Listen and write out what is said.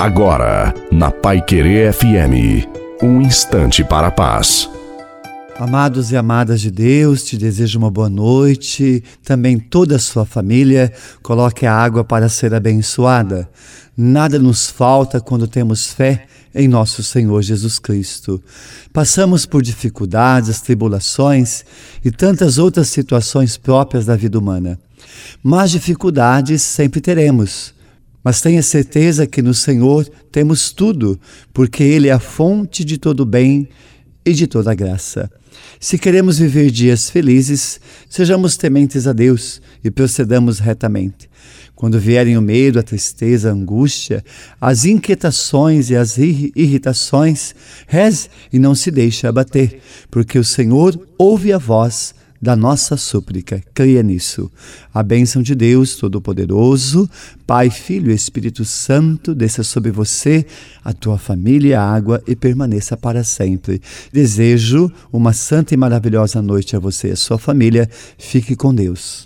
Agora, na Pai Querer FM, um instante para a paz. Amados e amadas de Deus, te desejo uma boa noite. Também toda a sua família. Coloque a água para ser abençoada. Nada nos falta quando temos fé em nosso Senhor Jesus Cristo. Passamos por dificuldades, tribulações e tantas outras situações próprias da vida humana. Mas dificuldades sempre teremos. Mas tenha certeza que no Senhor temos tudo, porque Ele é a fonte de todo bem e de toda graça. Se queremos viver dias felizes, sejamos tementes a Deus e procedamos retamente. Quando vierem o medo, a tristeza, a angústia, as inquietações e as irritações, reze e não se deixe abater, porque o Senhor ouve a voz da nossa súplica. Creia nisso. A bênção de Deus Todo-Poderoso, Pai, Filho e Espírito Santo, desça sobre você, a tua família, a água e permaneça para sempre. Desejo uma santa e maravilhosa noite a você e a sua família. Fique com Deus.